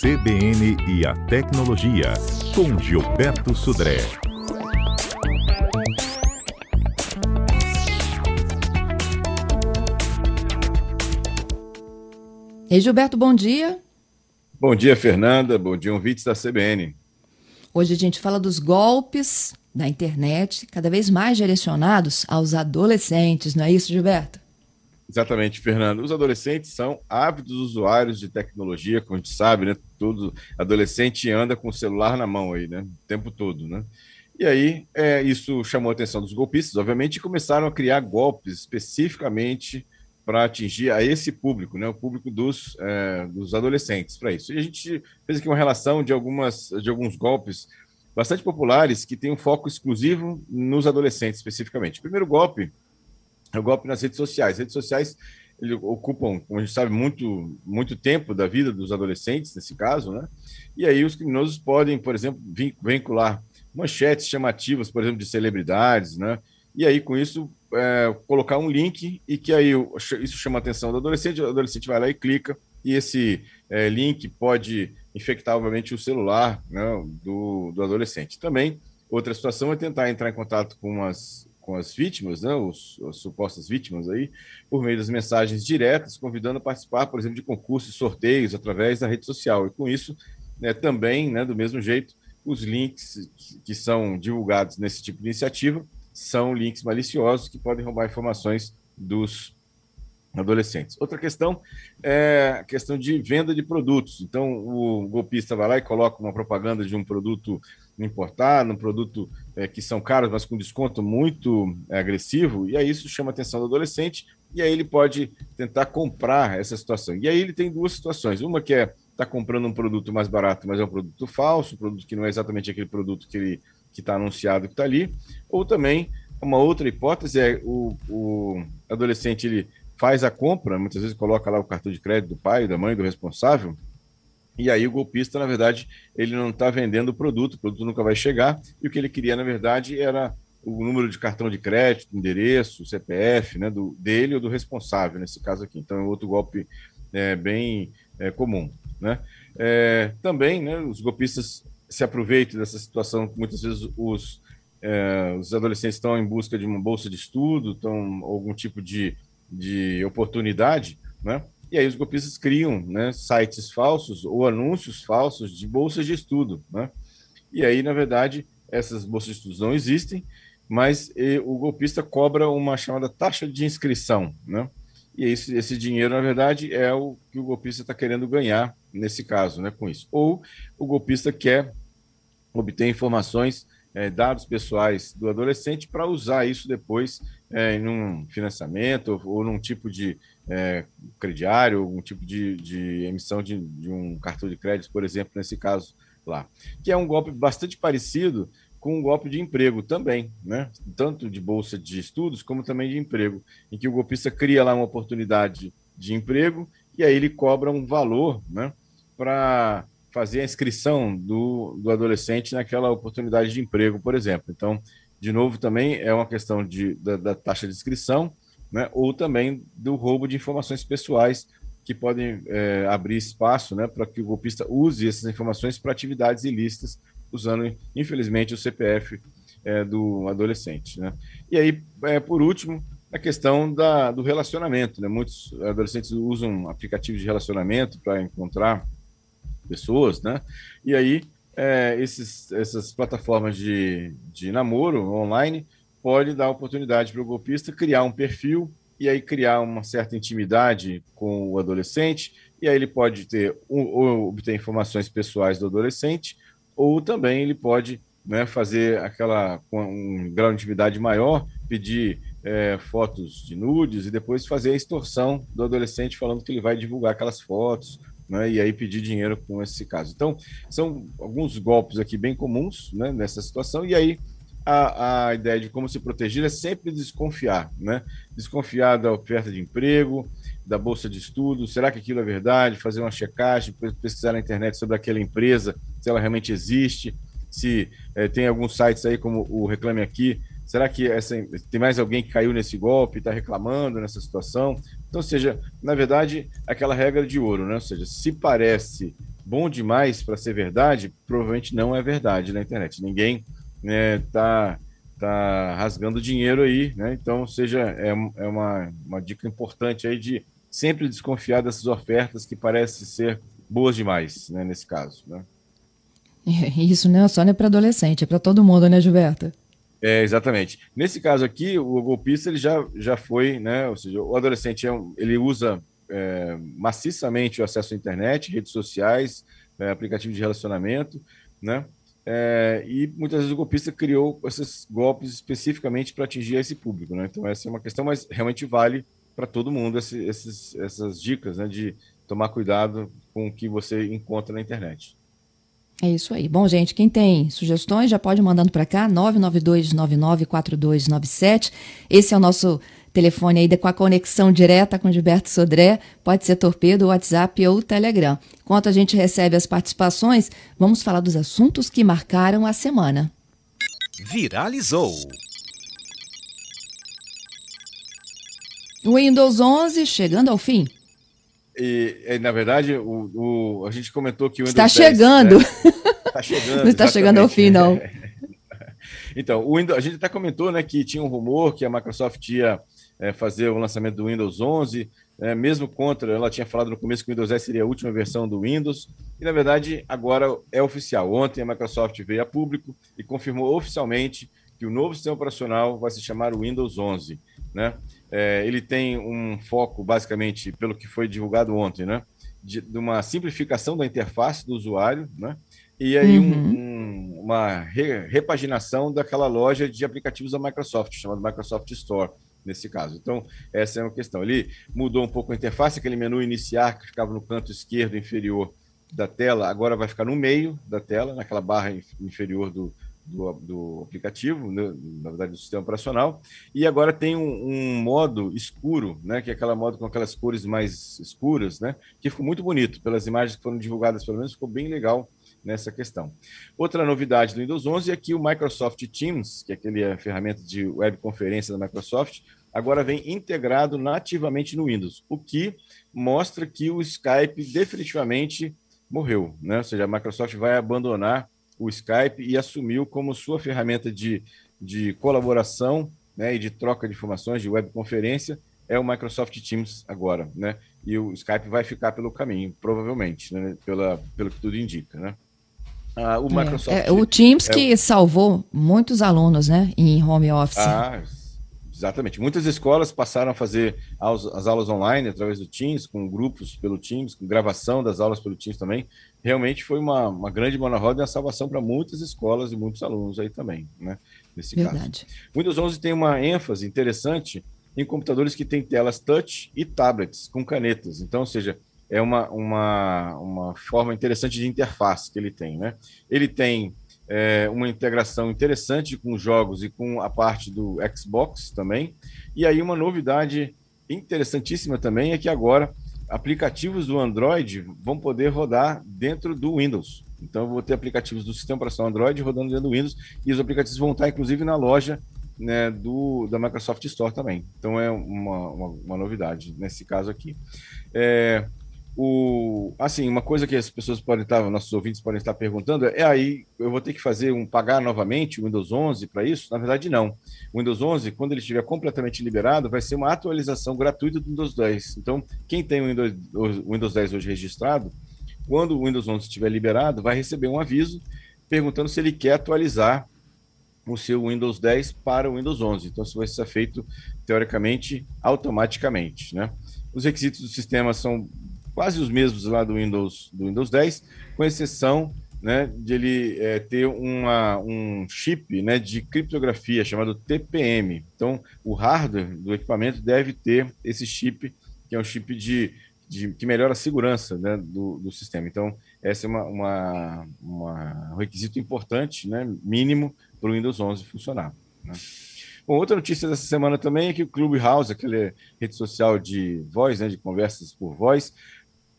CBN e a Tecnologia, com Gilberto Sudré. Ei, Gilberto, bom dia. Bom dia, Fernanda. Bom dia, ouvintes da CBN. Hoje a gente fala dos golpes da internet, cada vez mais direcionados aos adolescentes, não é isso, Gilberto? Exatamente, Fernando. Os adolescentes são ávidos usuários de tecnologia, como a gente sabe, né? Todo adolescente anda com o celular na mão aí, né? O tempo todo, né? E aí, é, isso chamou a atenção dos golpistas, obviamente, e começaram a criar golpes especificamente para atingir a esse público, né? O público dos, é, dos adolescentes, para isso. E a gente fez aqui uma relação de, algumas, de alguns golpes bastante populares que têm um foco exclusivo nos adolescentes, especificamente. O primeiro golpe é o golpe nas redes sociais. As redes sociais ele, ocupam, como a gente sabe, muito, muito tempo da vida dos adolescentes, nesse caso, né? E aí os criminosos podem, por exemplo, vincular manchetes chamativas, por exemplo, de celebridades, né? E aí, com isso, é, colocar um link e que aí isso chama a atenção do adolescente, o adolescente vai lá e clica, e esse é, link pode infectar, obviamente, o celular né, do, do adolescente. Também, outra situação é tentar entrar em contato com as, com as vítimas, né, os, as supostas vítimas aí, por meio das mensagens diretas, convidando a participar, por exemplo, de concursos sorteios através da rede social. E com isso, né, também, né, do mesmo jeito, os links que são divulgados nesse tipo de iniciativa são links maliciosos que podem roubar informações dos adolescentes. Outra questão é a questão de venda de produtos. Então, o golpista vai lá e coloca uma propaganda de um produto importado, um produto é, que são caros, mas com desconto muito é, agressivo, e aí isso chama a atenção do adolescente, e aí ele pode tentar comprar essa situação. E aí ele tem duas situações. Uma que é tá comprando um produto mais barato, mas é um produto falso, um produto que não é exatamente aquele produto que ele que está anunciado que está ali, ou também uma outra hipótese é o, o adolescente ele faz a compra, muitas vezes coloca lá o cartão de crédito do pai, da mãe, do responsável, e aí o golpista, na verdade, ele não está vendendo o produto, o produto nunca vai chegar, e o que ele queria, na verdade, era o número de cartão de crédito, endereço, CPF, né, do, dele ou do responsável, nesse caso aqui. Então, é outro golpe é, bem é, comum. Né? É, também, né, os golpistas se aproveitam dessa situação, muitas vezes os, é, os adolescentes estão em busca de uma bolsa de estudo, estão algum tipo de de oportunidade, né? E aí os golpistas criam né, sites falsos ou anúncios falsos de bolsas de estudo, né? E aí, na verdade, essas bolsas de estudo não existem, mas o golpista cobra uma chamada taxa de inscrição, né? E esse, esse dinheiro, na verdade, é o que o golpista está querendo ganhar nesse caso, né, com isso. Ou o golpista quer obter informações, é, dados pessoais do adolescente para usar isso depois é, em um financiamento ou, ou num tipo de é, crediário, algum tipo de, de emissão de, de, um cartão de crédito, por exemplo, nesse caso lá. Que é um golpe bastante parecido com um golpe de emprego também, né? tanto de bolsa de estudos como também de emprego, em que o golpista cria lá uma oportunidade de emprego e aí ele cobra um valor né, para fazer a inscrição do, do adolescente naquela oportunidade de emprego, por exemplo. Então, de novo, também é uma questão de, da, da taxa de inscrição, né, ou também do roubo de informações pessoais que podem é, abrir espaço né, para que o golpista use essas informações para atividades ilícitas, usando, infelizmente, o CPF é, do adolescente. Né? E aí, é, por último, a questão da, do relacionamento. Né? Muitos adolescentes usam aplicativos de relacionamento para encontrar pessoas, né? e aí é, esses, essas plataformas de, de namoro online pode dar oportunidade para o golpista criar um perfil e aí criar uma certa intimidade com o adolescente, e aí ele pode ter ou obter informações pessoais do adolescente, ou também ele pode né, fazer aquela com um grau de intimidade maior, pedir é, fotos de nudes e depois fazer a extorsão do adolescente falando que ele vai divulgar aquelas fotos né, e aí pedir dinheiro com esse caso. Então, são alguns golpes aqui bem comuns né, nessa situação, e aí a, a ideia de como se proteger é sempre desconfiar, né? Desconfiar da oferta de emprego, da bolsa de estudo, será que aquilo é verdade? Fazer uma checagem, pesquisar na internet sobre aquela empresa, se ela realmente existe, se é, tem alguns sites aí como o Reclame Aqui, será que essa, tem mais alguém que caiu nesse golpe, está reclamando nessa situação? Então, seja, na verdade, aquela regra de ouro, né? Ou seja, se parece bom demais para ser verdade, provavelmente não é verdade na internet. Ninguém está né, tá, tá rasgando dinheiro aí, né? Então, seja, é, é uma, uma dica importante aí de sempre desconfiar dessas ofertas que parecem ser boas demais, né, nesse caso, né? Isso não é só né, para adolescente, é para todo mundo, né, Gilberto? É, exatamente. Nesse caso aqui, o golpista ele já, já foi, né? Ou seja, o adolescente é ele usa é, maciçamente o acesso à internet, redes sociais, é, aplicativos de relacionamento, né? É, e muitas vezes o golpista criou esses golpes especificamente para atingir esse público, né? Então essa é uma questão, mas realmente vale para todo mundo esse, esses, essas dicas, né? De tomar cuidado com o que você encontra na internet. É isso aí. Bom, gente, quem tem sugestões já pode mandando para cá, 992994297. Esse é o nosso telefone aí com a conexão direta com Gilberto Sodré. Pode ser torpedo, WhatsApp ou Telegram. Enquanto a gente recebe as participações, vamos falar dos assuntos que marcaram a semana. Viralizou. Windows 11 chegando ao fim. E, na verdade, o, o, a gente comentou que o Windows está 10, chegando. Né? Está chegando. não está chegando ao fim, não. Então, o Windows, a gente até comentou né, que tinha um rumor que a Microsoft ia é, fazer o lançamento do Windows 11, é, mesmo contra, ela tinha falado no começo que o Windows 10 seria a última versão do Windows, e na verdade agora é oficial. Ontem a Microsoft veio a público e confirmou oficialmente que o novo sistema operacional vai se chamar Windows 11. Né? É, ele tem um foco, basicamente, pelo que foi divulgado ontem, né? de, de uma simplificação da interface do usuário, né? e aí uhum. um, um, uma re, repaginação daquela loja de aplicativos da Microsoft, chamada Microsoft Store, nesse caso. Então, essa é uma questão. Ele mudou um pouco a interface, aquele menu iniciar que ficava no canto esquerdo inferior da tela, agora vai ficar no meio da tela, naquela barra inferior do, do, do aplicativo, né, na verdade do sistema operacional, e agora tem um, um, modo escuro, né, que é aquela modo com aquelas cores mais escuras, né, que ficou muito bonito, pelas imagens que foram divulgadas, pelo menos ficou bem legal nessa questão. Outra novidade do Windows 11 é que o Microsoft Teams, que é aquele a ferramenta de webconferência da Microsoft, agora vem integrado nativamente no Windows, o que mostra que o Skype definitivamente morreu, né? Ou seja, a Microsoft vai abandonar o Skype e assumiu como sua ferramenta de, de colaboração né, e de troca de informações, de webconferência, é o Microsoft Teams agora, né? E o Skype vai ficar pelo caminho, provavelmente, né? Pela, pelo que tudo indica, né? Ah, o Microsoft. É, é, o Teams é, que salvou muitos alunos, né? Em home office. Ah, Exatamente. Muitas escolas passaram a fazer as aulas online através do Teams, com grupos pelo Teams, com gravação das aulas pelo Teams também. Realmente foi uma, uma grande mão na roda e uma salvação para muitas escolas e muitos alunos aí também, né? Nesse Verdade. caso. Windows 11 tem uma ênfase interessante em computadores que têm telas touch e tablets com canetas. Então, ou seja, é uma, uma, uma forma interessante de interface que ele tem, né? Ele tem é, uma integração interessante com os jogos e com a parte do Xbox também. E aí uma novidade interessantíssima também é que agora aplicativos do Android vão poder rodar dentro do Windows. Então eu vou ter aplicativos do sistema operacional Android rodando dentro do Windows e os aplicativos vão estar inclusive na loja né, do, da Microsoft Store também. Então é uma, uma, uma novidade nesse caso aqui. É, o, assim, uma coisa que as pessoas podem estar, nossos ouvintes podem estar perguntando é, aí eu vou ter que fazer um pagar novamente o Windows 11 para isso? Na verdade, não. O Windows 11, quando ele estiver completamente liberado, vai ser uma atualização gratuita do Windows 10. Então, quem tem o Windows, o Windows 10 hoje registrado, quando o Windows 11 estiver liberado, vai receber um aviso perguntando se ele quer atualizar o seu Windows 10 para o Windows 11. Então, isso vai ser feito, teoricamente, automaticamente, né? Os requisitos do sistema são quase os mesmos lá do Windows, do Windows 10, com exceção né, de ele é, ter uma, um chip né, de criptografia chamado TPM. Então, o hardware do equipamento deve ter esse chip, que é um chip de, de que melhora a segurança né, do, do sistema. Então, esse é uma, uma, uma, um requisito importante, né, mínimo, para o Windows 11 funcionar. Né? Bom, outra notícia dessa semana também é que o Clubhouse, aquela rede social de voz, né, de conversas por voz,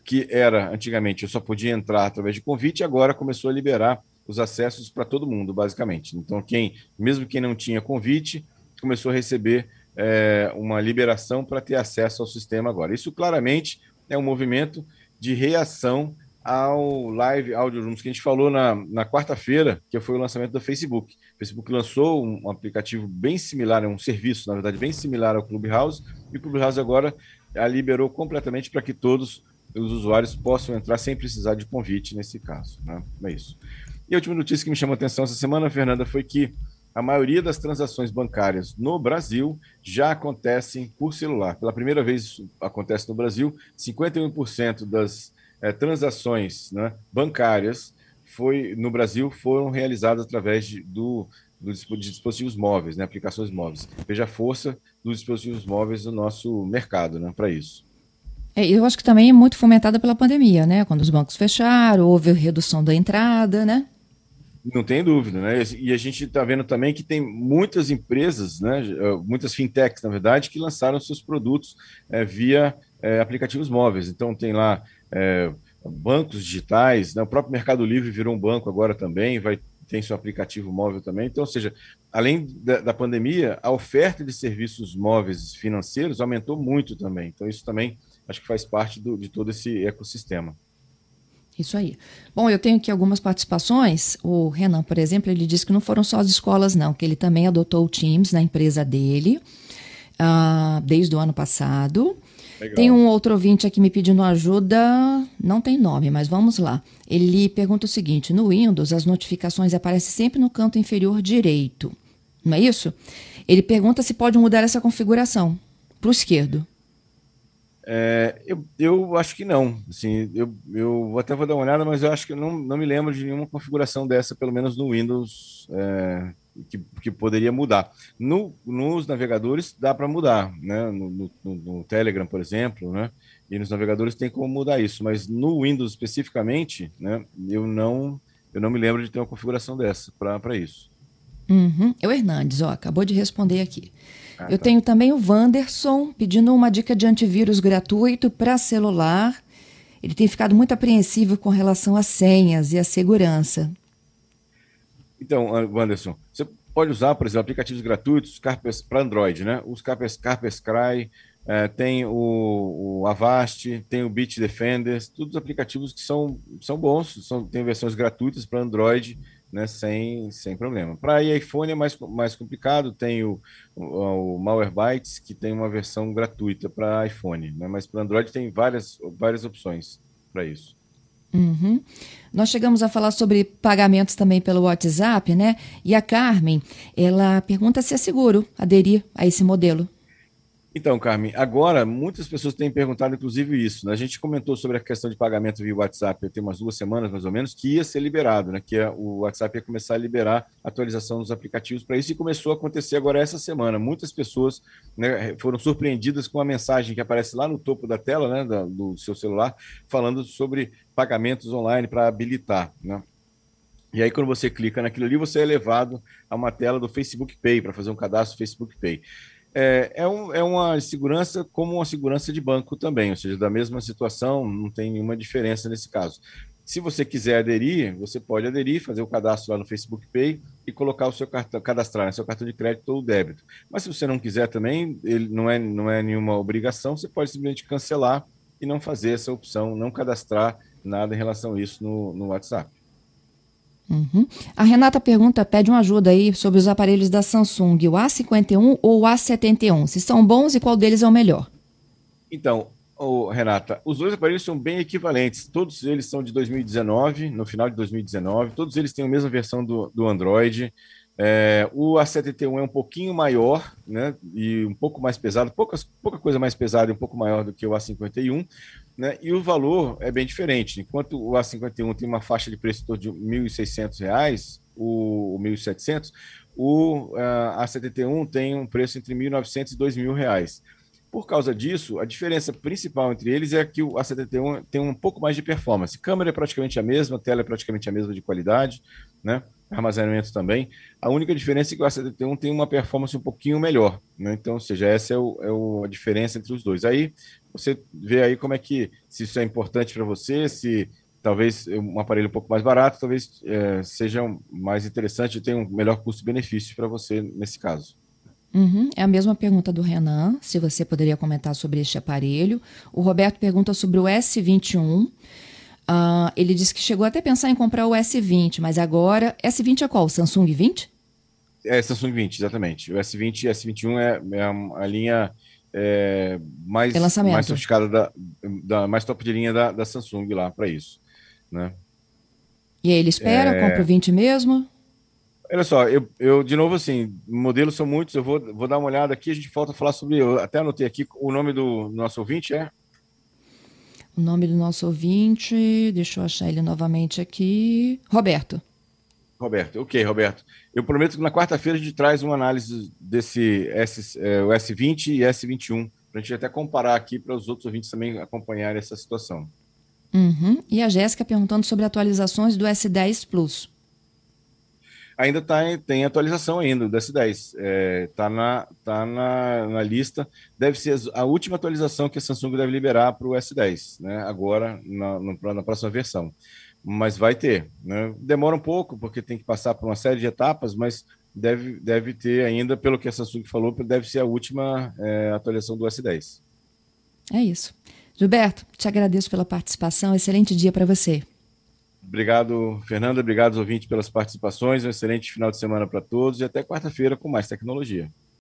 que era antigamente eu só podia entrar através de convite, agora começou a liberar os acessos para todo mundo, basicamente. Então, quem, mesmo quem não tinha convite, começou a receber é, uma liberação para ter acesso ao sistema agora. Isso claramente é um movimento de reação ao Live Audio Rooms, que a gente falou na, na quarta-feira, que foi o lançamento do Facebook. O Facebook lançou um, aplicativo bem similar, um serviço, na verdade, bem similar ao Clubhouse, e o Clubhouse agora a liberou completamente para que todos os usuários possam entrar sem precisar de convite nesse caso. Né? É isso. E a última notícia que me chamou a atenção essa semana, Fernanda, foi que a maioria das transações bancárias no Brasil já acontecem por celular. Pela primeira vez isso acontece no Brasil, 51% das é, transações né, bancárias foi, no Brasil foram realizadas através de, do, do, de dispositivos móveis, né, aplicações móveis. Veja a força dos dispositivos móveis no nosso mercado né, para isso. É, eu acho que também é muito fomentada pela pandemia, né? Quando os bancos fecharam, houve redução da entrada, né? Não tem dúvida, né? E a gente está vendo também que tem muitas empresas, né? Muitas fintechs, na verdade, que lançaram seus produtos é, via é, aplicativos móveis. Então tem lá é, bancos digitais, né? o próprio Mercado Livre virou um banco agora também, vai tem seu aplicativo móvel também. Então, ou seja, além da, da, pandemia, a oferta de serviços móveis financeiros aumentou muito também. Então, isso também acho que faz parte do, de todo esse ecossistema. Isso aí. Bom, eu tenho aqui algumas participações. O Renan, por exemplo, ele disse que não foram só as escolas, não, que ele também adotou o Teams na empresa dele uh, desde o ano passado. Legal. Tem um outro ouvinte aqui me pedindo ajuda, não tem nome, mas vamos lá. Ele pergunta o seguinte: no Windows, as notificações aparecem sempre no canto inferior direito, não é isso? Ele pergunta se pode mudar essa configuração para o esquerdo. É, eu, eu acho que não. Assim, eu, eu até vou dar uma olhada, mas eu acho que não, não me lembro de nenhuma configuração dessa, pelo menos no Windows, é, que, que poderia mudar. No, nos navegadores dá para mudar, né? No, no, no, Telegram, por exemplo, né? E nos navegadores tem como mudar isso, mas no Windows especificamente, né? Eu não, eu não me lembro de ter uma configuração dessa para isso. Uhum. É o Hernandes, ó, acabou de responder aqui. Ah, eu tá. tenho também o Wanderson pedindo uma dica de antivírus gratuito para celular. Ele tem ficado muito apreensivo com relação às senhas e à segurança. Então, Wanderson, você pode usar, por exemplo, aplicativos gratuitos para Android, né? Os Kaspersky, é, tem o, o, Avast, tem o Bitdefender, todos aplicativos que são, são bons, são, tem versões gratuitas para Android, né, sem, sem problema. Para iPhone é mais, mais complicado, tem o, o, o Malwarebytes, que tem uma versão gratuita para iPhone, né, mas para Android tem várias, várias opções para isso. Uhum. Nós chegamos a falar sobre pagamentos também pelo WhatsApp, né? E a Carmen, ela pergunta se é seguro aderir a esse modelo. Então, Carmen, agora muitas pessoas têm perguntado, inclusive, isso. Né? A gente comentou sobre a questão de pagamento via WhatsApp tem umas duas semanas, mais ou menos, que ia ser liberado, né? Que ia, o WhatsApp ia começar a liberar atualização dos aplicativos para isso e começou a acontecer agora essa semana. Muitas pessoas né, foram surpreendidas com a mensagem que aparece lá no topo da tela, né, do seu celular, falando sobre pagamentos online para habilitar, né? E aí, quando você clica naquilo ali, você é levado a uma tela do Facebook Pay para fazer um cadastro Facebook Pay é, é, um, é uma segurança como uma segurança de banco também, ou seja, da mesma situação, não tem nenhuma diferença nesse caso. Se você quiser aderir, você pode aderir, fazer o cadastro lá no Facebook Pay e colocar o seu cartão, cadastrar né, seu cartão de crédito ou débito. Mas se você não quiser também, ele não é, não é nenhuma obrigação, você pode simplesmente cancelar e não fazer essa opção, não cadastrar nada em relação a isso no, no WhatsApp. Uhum. A Renata pergunta, pede uma ajuda aí sobre os aparelhos da Samsung, o A51 ou o A71, se são bons e qual deles é o melhor? Então, oh, Renata, os dois aparelhos são bem equivalentes, todos eles são de 2019, no final de 2019, todos eles têm a mesma versão do, do Android, é, o A71 é um pouquinho maior, né, e um pouco mais pesado, poucas, pouca coisa mais pesada e um pouco maior do que o A51, né, e o valor é bem diferente. Enquanto o A51 tem uma faixa de preço de R$ 1.600, o, o 1.700, o uh, A71 tem um preço entre R$ 1.900 e R$ 2.000. Por causa disso, a diferença principal entre eles é que o A71 tem um pouco mais de performance. Câmera é praticamente a mesma, tela é praticamente a mesma de qualidade, né? Armazenamento também. A única diferença é que o A71 tem uma performance um pouquinho melhor, né? Então, ou seja, essa é, o, é o, a diferença entre os dois. Aí você vê aí como é que, se isso é importante para você, se talvez um aparelho um pouco mais barato, talvez é, seja mais interessante e tenha um melhor custo-benefício para você nesse caso. Uhum, é a mesma pergunta do Renan, se você poderia comentar sobre este aparelho. O Roberto pergunta sobre o S21. Uh, ele disse que chegou até a pensar em comprar o S20, mas agora. S20 é qual? O Samsung 20? É, Samsung 20, exatamente. O S20 e S21 é, é a, linha é, mais, mais sofisticada, da, da, mais top de linha da, da Samsung lá para isso. Né? E aí ele espera, é... compra o 20 mesmo? Olha só, eu, eu de novo assim, modelos são muitos, eu vou, vou dar uma olhada aqui, a gente falta falar sobre, eu até anotei aqui, o nome do nosso ouvinte é? O nome do nosso ouvinte, deixa eu achar ele novamente aqui, Roberto. Roberto, ok, Roberto. Eu prometo que na quarta-feira a gente traz uma análise desse S, é, o S20 e S21, para a gente até comparar aqui para os outros ouvintes também acompanharem essa situação. Uhum. E a Jéssica perguntando sobre atualizações do S10 Plus ainda tá, tem atualização ainda do S10. Está é, tá na, tá na, na, lista. Deve ser a última atualização que a Samsung deve liberar para o S10, né? agora na, na próxima versão. Mas vai ter. Né? Demora um pouco, porque tem que passar por uma série de etapas, mas deve, deve ter ainda, pelo que a Samsung falou, deve ser a última é, atualização do S10. É isso. Gilberto, te agradeço pela participação. Excelente dia para você. Obrigado, Fernanda. Obrigado, ouvintes, pelas participações. Um excelente final de semana para todos e até quarta-feira com mais tecnologia.